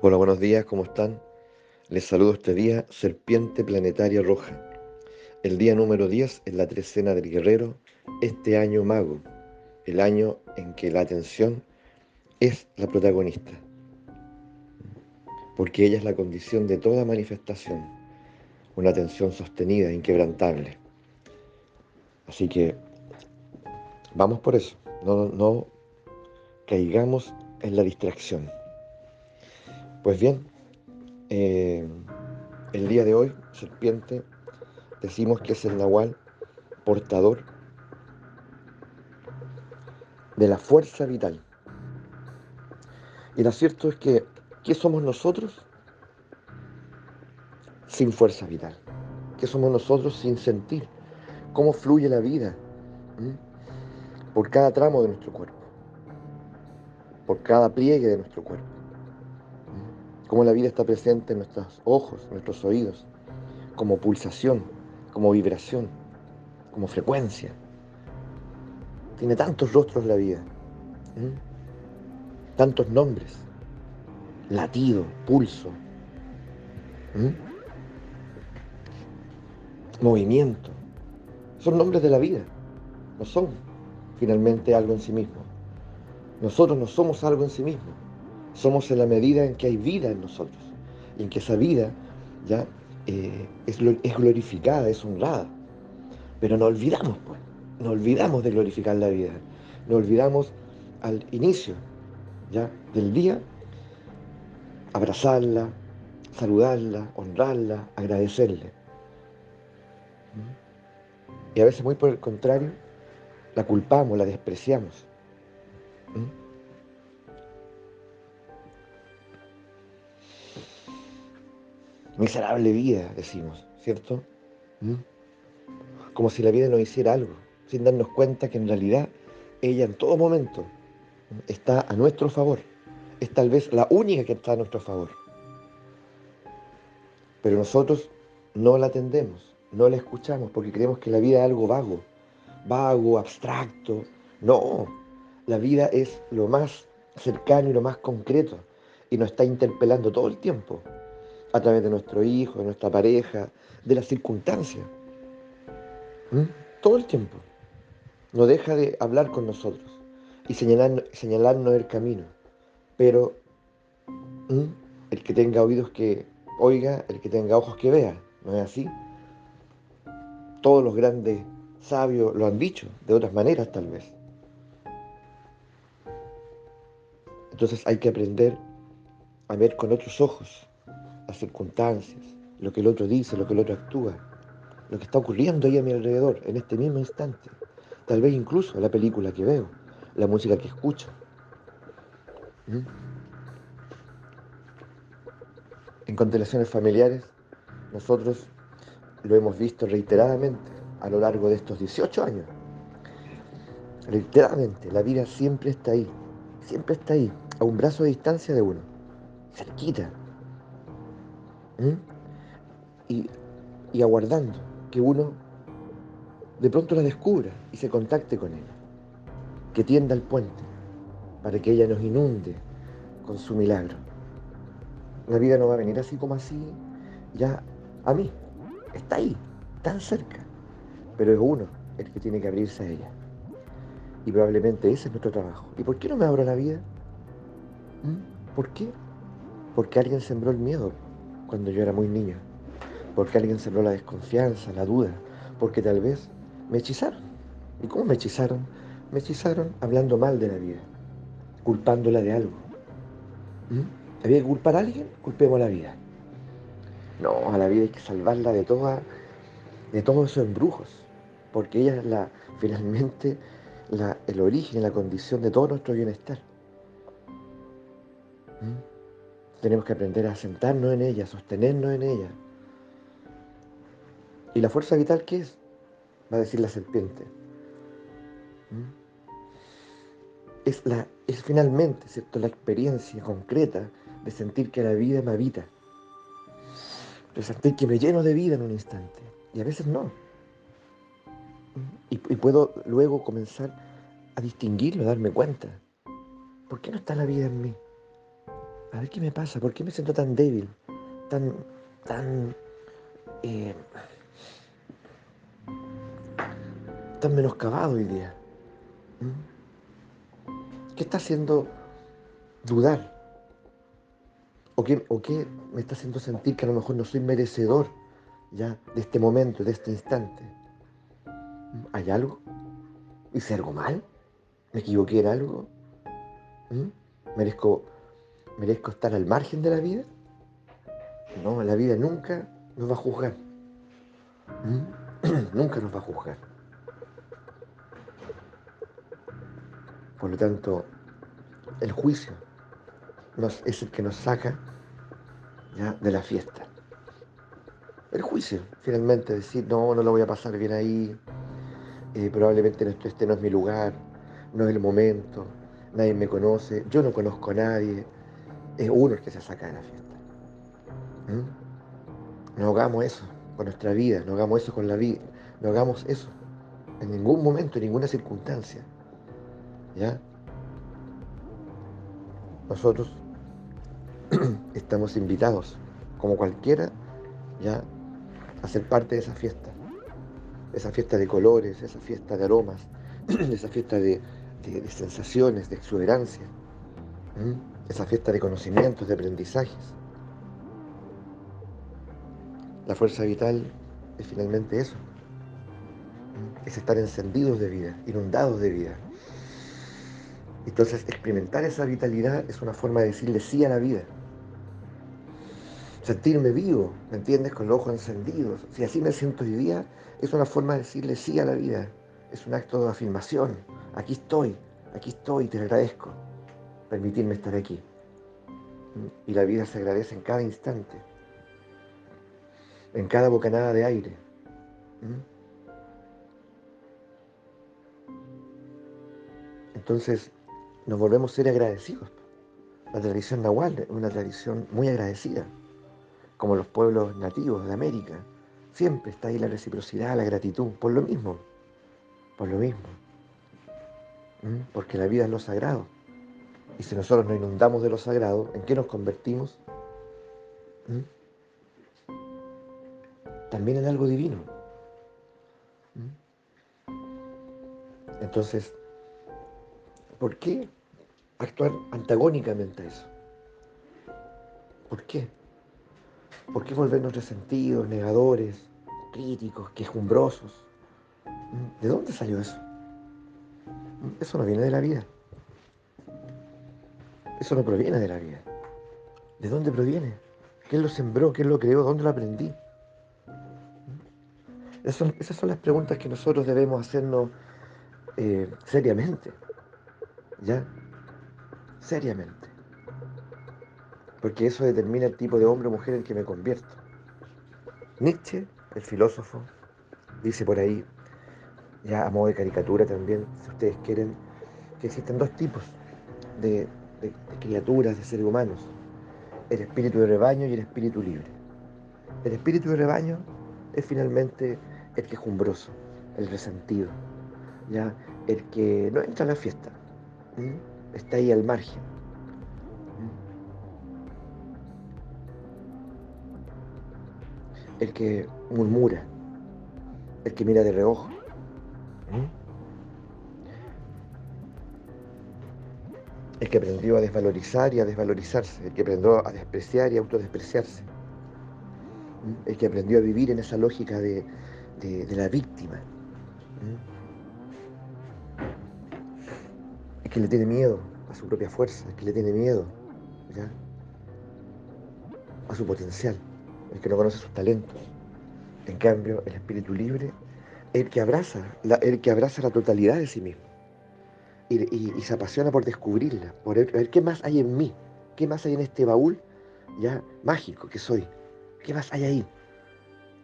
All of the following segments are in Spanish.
Hola, buenos días, ¿cómo están? Les saludo este día, Serpiente Planetaria Roja. El día número 10 es la trecena del guerrero, este año mago, el año en que la atención es la protagonista, porque ella es la condición de toda manifestación, una atención sostenida, inquebrantable. Así que vamos por eso, no, no caigamos en la distracción. Pues bien, eh, el día de hoy, serpiente, decimos que es el nahual portador de la fuerza vital. Y lo cierto es que, ¿qué somos nosotros sin fuerza vital? ¿Qué somos nosotros sin sentir? ¿Cómo fluye la vida? Por cada tramo de nuestro cuerpo, por cada pliegue de nuestro cuerpo cómo la vida está presente en nuestros ojos, en nuestros oídos, como pulsación, como vibración, como frecuencia. Tiene tantos rostros la vida, tantos nombres, latido, pulso, movimiento. Son nombres de la vida, no son finalmente algo en sí mismo. Nosotros no somos algo en sí mismo somos en la medida en que hay vida en nosotros y en que esa vida ya eh, es, glorificada, es honrada. Pero no olvidamos, pues, no olvidamos de glorificar la vida, no olvidamos al inicio ya del día abrazarla, saludarla, honrarla, agradecerle. ¿Mm? Y a veces muy por el contrario, la culpamos, la despreciamos. ¿Mm? Miserable vida, decimos, ¿cierto? ¿Mm? Como si la vida nos hiciera algo, sin darnos cuenta que en realidad ella en todo momento está a nuestro favor. Es tal vez la única que está a nuestro favor. Pero nosotros no la atendemos, no la escuchamos porque creemos que la vida es algo vago, vago, abstracto. No, la vida es lo más cercano y lo más concreto y nos está interpelando todo el tiempo a través de nuestro hijo, de nuestra pareja, de las circunstancias. ¿Mm? Todo el tiempo. No deja de hablar con nosotros y señalarnos el camino. Pero ¿Mm? el que tenga oídos que oiga, el que tenga ojos que vea. ¿No es así? Todos los grandes sabios lo han dicho, de otras maneras tal vez. Entonces hay que aprender a ver con otros ojos las circunstancias, lo que el otro dice, lo que el otro actúa, lo que está ocurriendo ahí a mi alrededor, en este mismo instante. Tal vez incluso la película que veo, la música que escucho. ¿Mm? En constelaciones familiares, nosotros lo hemos visto reiteradamente a lo largo de estos 18 años. Reiteradamente, la vida siempre está ahí, siempre está ahí, a un brazo de distancia de uno, cerquita, ¿Mm? y, aguardando que uno de pronto la descubra y se contacte con ella, que tienda el puente para que ella nos inunde con su milagro. La vida no va a venir así como así, ya a mí, está ahí, tan cerca, pero es uno el que tiene que abrirse a ella. Y probablemente ese es nuestro trabajo. ¿Y por qué no me abro la vida? ¿Mm? ¿Por qué? Porque alguien sembró el miedo cuando yo era muy niño, porque alguien sembró la desconfianza, la duda, porque tal vez me hechizaron. ¿Y cómo me hechizaron? Me hechizaron hablando mal de la vida, culpándola de algo. ¿Mm? ¿Había que culpar a alguien? Culpemos a la vida. No, a la vida hay que salvarla de, de todos esos embrujos, porque ella es la, finalmente el origen la condición de todo nuestro bienestar. ¿Mm? Tenemos que aprender a sentarnos en ella, a sostenernos en ella. ¿Y la fuerza vital qué es? Va a decir la serpiente. ¿Mm? Es, la, es finalmente ¿cierto? la experiencia concreta de sentir que la vida me habita. De sentir que me lleno de vida en un instante. Y a veces no. ¿Mm? Y, y puedo luego comenzar a distinguirlo, a darme cuenta. ¿Por qué no está la vida en mí? A ver qué me pasa, por qué me siento tan débil, tan, tan, eh, tan menoscabado hoy día. ¿Mm? ¿Qué está haciendo dudar? ¿O qué, ¿O qué me está haciendo sentir que a lo mejor no soy merecedor ya de este momento, de este instante? ¿Mm? ¿Hay algo? ¿Hice algo mal? ¿Me equivoqué en algo? ¿Mm? ¿Merezco, ¿Merezco estar al margen de la vida? No, la vida nunca nos va a juzgar. nunca nos va a juzgar. Por lo tanto, el juicio es el que nos saca de la fiesta. El juicio, finalmente, decir, no, no lo voy a pasar bien ahí, eh, probablemente este no es mi lugar, no es el momento, nadie me conoce, yo no conozco a nadie, es uno el que se saca de la fiesta. ¿Mm? No hagamos eso con nuestra vida, no hagamos eso con la vida, no hagamos eso en ningún momento, en ninguna circunstancia. ¿Ya? Nosotros estamos invitados, como cualquiera, ya a ser parte de esa fiesta. Esa fiesta de colores, esa fiesta de aromas, esa fiesta de, sensaciones, de exuberancia, esa fiesta de conocimientos, de aprendizajes. La fuerza vital es finalmente eso, es estar encendidos de vida, inundados de vida. Entonces, experimentar esa vitalidad es una forma de decirle sí a la vida. Sentirme vivo, ¿me entiendes? Con los ojos encendidos. Si así me siento hoy día, es una forma de decirle sí a la vida. Es un acto de afirmación. Aquí estoy, aquí estoy, te agradezco. Permitirme estar aquí. Y la vida se agradece en cada instante, en cada bocanada de aire. Entonces, nos volvemos a ser agradecidos. La tradición nahual es una tradición muy agradecida, como los pueblos nativos de América. Siempre está ahí la reciprocidad, la gratitud, por lo mismo, por lo mismo. Porque la vida es lo sagrado. Y si nosotros nos inundamos de lo sagrado, ¿en qué nos convertimos? ¿Mm? También en algo divino. ¿Mm? Entonces, ¿por qué actuar antagónicamente a eso. ¿Por qué? ¿Por qué volvernos resentidos, negadores, críticos, quejumbrosos? ¿Mm? ¿De dónde salió eso? Eso no viene de la vida. Eso no proviene de la vida. ¿De dónde proviene? ¿Quién lo sembró? ¿Quién lo creó? ¿Dónde lo aprendí? Esas son, las preguntas que nosotros debemos hacernos eh, seriamente. ¿Ya? seriamente. Porque eso determina el tipo de hombre o mujer en que me convierto. Nietzsche, el filósofo, dice por ahí, ya a modo de caricatura también, si ustedes quieren, que existen dos tipos de, criaturas, de seres humanos. El espíritu de rebaño y el espíritu libre. El espíritu de rebaño es finalmente el quejumbroso, el resentido, ya el que no entra a la fiesta está ahí al margen. El que murmura, el que mira de reojo. El que aprendió a desvalorizar y a desvalorizarse, el que aprendió a despreciar y a autodespreciarse, el que aprendió a vivir en esa lógica de, de la víctima. Es que le tiene miedo a su propia fuerza, es que le tiene miedo a su potencial, el que no conoce sus talentos. En cambio, el espíritu libre, el que abraza, el que abraza la totalidad de sí mismo y, se apasiona por descubrirla, por ver, qué más hay en mí, qué más hay en este baúl ya mágico que soy, qué más hay ahí.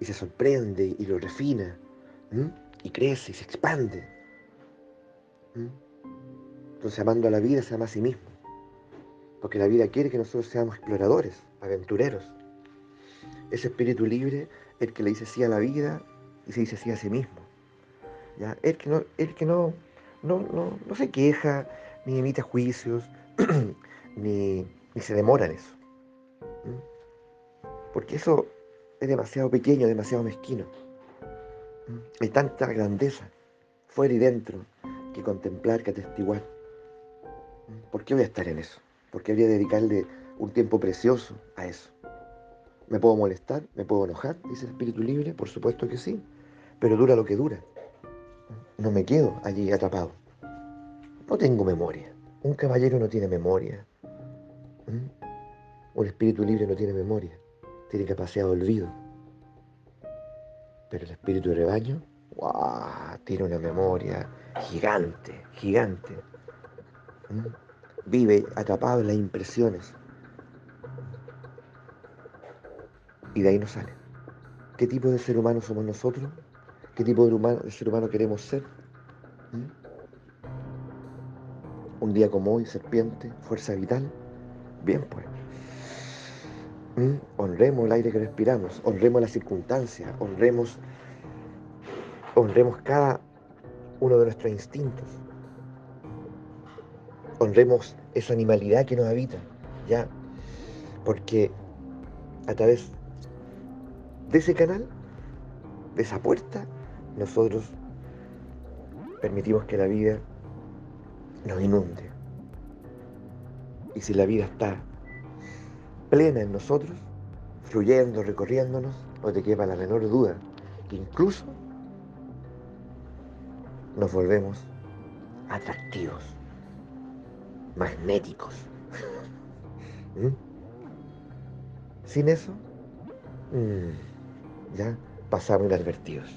Y se sorprende y lo refina, y crece y se expande. Entonces, amando a la vida, se ama a sí mismo. Porque la vida quiere que nosotros seamos exploradores, aventureros. Ese espíritu libre, el que le dice sí a la vida y se dice sí a sí mismo. ¿Ya? El que no, el que no, no, no, se queja, ni emite juicios, ni, y se demora en eso. Porque eso es demasiado pequeño, demasiado mezquino. Hay tanta grandeza fuera y dentro que contemplar, que atestiguar. ¿Por qué voy a estar en eso? ¿Por qué habría dedicarle un tiempo precioso a eso? ¿Me puedo molestar? ¿Me puedo enojar? Dice el espíritu libre, por supuesto que sí, pero dura lo que dura. No me quedo allí atrapado. No tengo memoria. Un caballero no tiene memoria. Un espíritu libre no tiene memoria. Tiene capacidad de olvido. Pero el espíritu de rebaño, ¡guau! tiene una memoria gigante, gigante. Vive atrapado en las impresiones. Y de ahí no sale. ¿Qué tipo de ser humano somos nosotros? ¿Qué tipo de, ser humano queremos ser? Un día como hoy, serpiente, fuerza vital. Bien, pues. Honremos el aire que respiramos, honremos las circunstancias, honremos, honremos cada uno de nuestros instintos. Honremos esa animalidad que nos habita, ¿ya? Porque a través de ese canal, de esa puerta, nosotros permitimos que la vida nos inunde. Y si la vida está plena en nosotros, fluyendo, recorriéndonos, no te quepa la menor duda que incluso nos volvemos atractivos, magnéticos. ¿Mm? Sin eso, mm, ya pasamos inadvertidos.